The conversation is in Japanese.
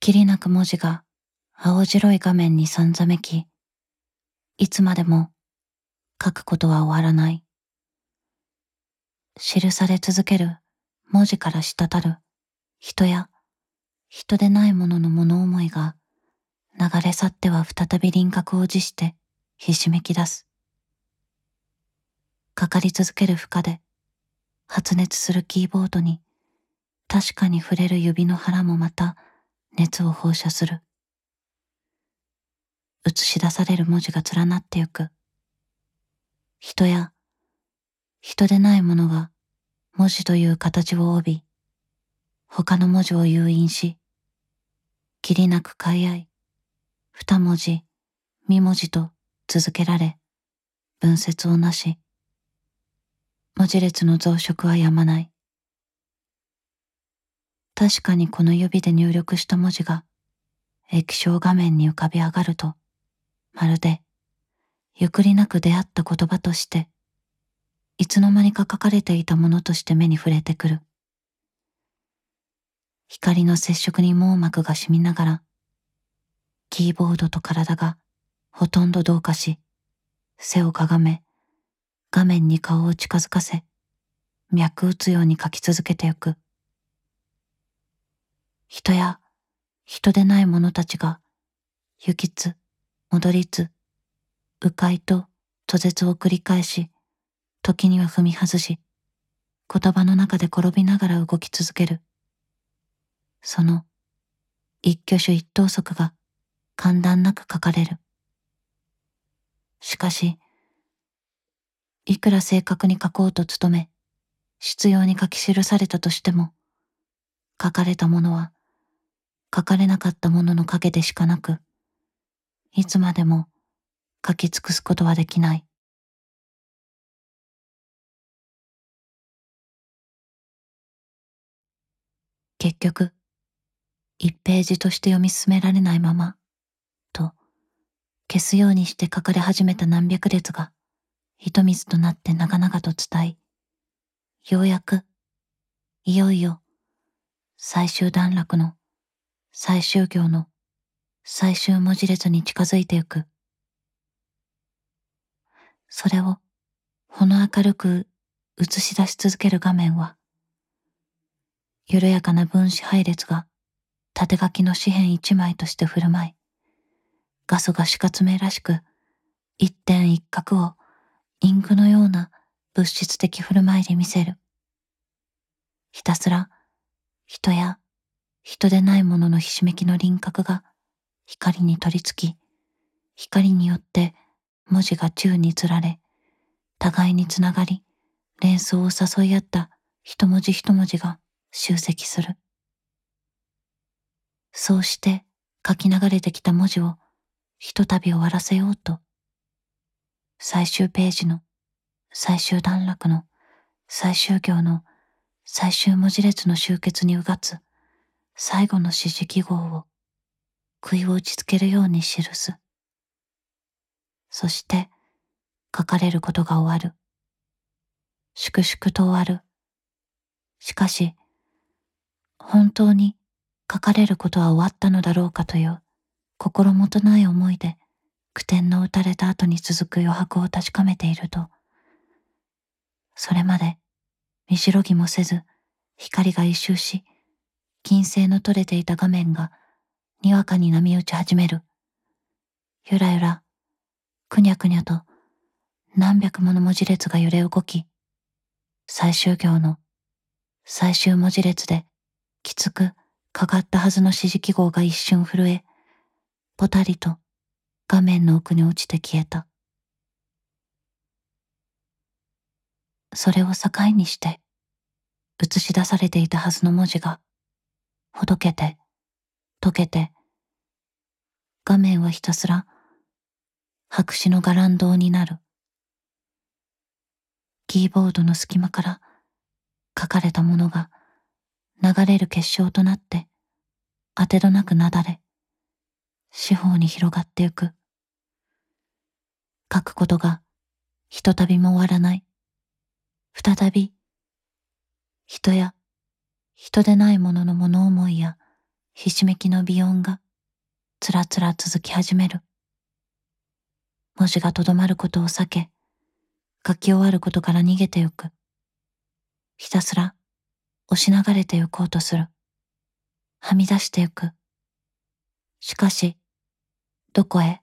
きりなく文字が青白い画面にさんざめき、いつまでも書くことは終わらない。記され続ける文字から滴る人や人でないものの物思いが流れ去っては再び輪郭を持してひしめき出す。かかり続ける負荷で発熱するキーボードに確かに触れる指の腹もまた熱を放射する。映し出される文字が連なってゆく。人や人でないものが文字という形を帯び、他の文字を誘引し、きりなく買い合い、二文字、三文字と続けられ、分節をなし、文字列の増殖はやまない。確かにこの指で入力した文字が液晶画面に浮かび上がると、まるでゆっくりなく出会った言葉として、いつの間にか書かれていたものとして目に触れてくる。光の接触に網膜が染みながら、キーボードと体がほとんど同化し、背をかがめ、画面に顔を近づかせ、脈打つように書き続けてゆく。人や人でない者たちが行きつ戻りつ迂回と途絶を繰り返し時には踏み外し言葉の中で転びながら動き続ける。その一挙手一投足が簡単なく書かれる。しかしいくら正確に書こうと努め必要に書き記されたとしても書かれたものは書かれなかったものの影でしかなく、いつまでも書き尽くすことはできない。結局、一ページとして読み進められないまま、と、消すようにして書かれ始めた何百列が、糸水となって長々と伝え、ようやく、いよいよ、最終段落の最終行の最終文字列に近づいてゆく。それをほの明るく映し出し続ける画面は、緩やかな分子配列が縦書きの紙片一枚として振る舞い、画素が死活名らしく一点一角をインクのような物質的振る舞いで見せる。ひたすら人や人でないもののひしめきの輪郭が光に取り付き、光によって文字が宙につられ、互いにつながり、連想を誘い合った一文字一文字が集積する。そうして書き流れてきた文字をひとたび終わらせようと、最終ページの最終段落の最終行の最終文字列の集結にうがつ最後の指示記号を杭を打ちつけるように記す。そして書かれることが終わる。粛々と終わる。しかし、本当に書かれることは終わったのだろうかという心もとない思いで句点の打たれた後に続く余白を確かめていると、それまで見しろぎもせず光が一周し、金星の取れていた画面がにわかに波打ち始める。ゆらゆら、くにゃくにゃと何百もの文字列が揺れ動き、最終行の最終文字列できつくかかったはずの指示記号が一瞬震え、ぽたりと画面の奥に落ちて消えた。それを境にして、映し出されていたはずの文字が、ほどけて、溶けて、画面はひたすら白紙の伽藍堂になる。キーボードの隙間から書かれたものが流れる結晶となって当てどなくなだれ、四方に広がってゆく。書くことがひとたびも終わらない。再び人や人でないものの物思いやひしめきの鼻音がつらつら続き始める。文字がとどまることを避け、書き終わることから逃げてゆく。ひたすら押し流れてゆこうとする。はみ出してゆく。しかし、どこへ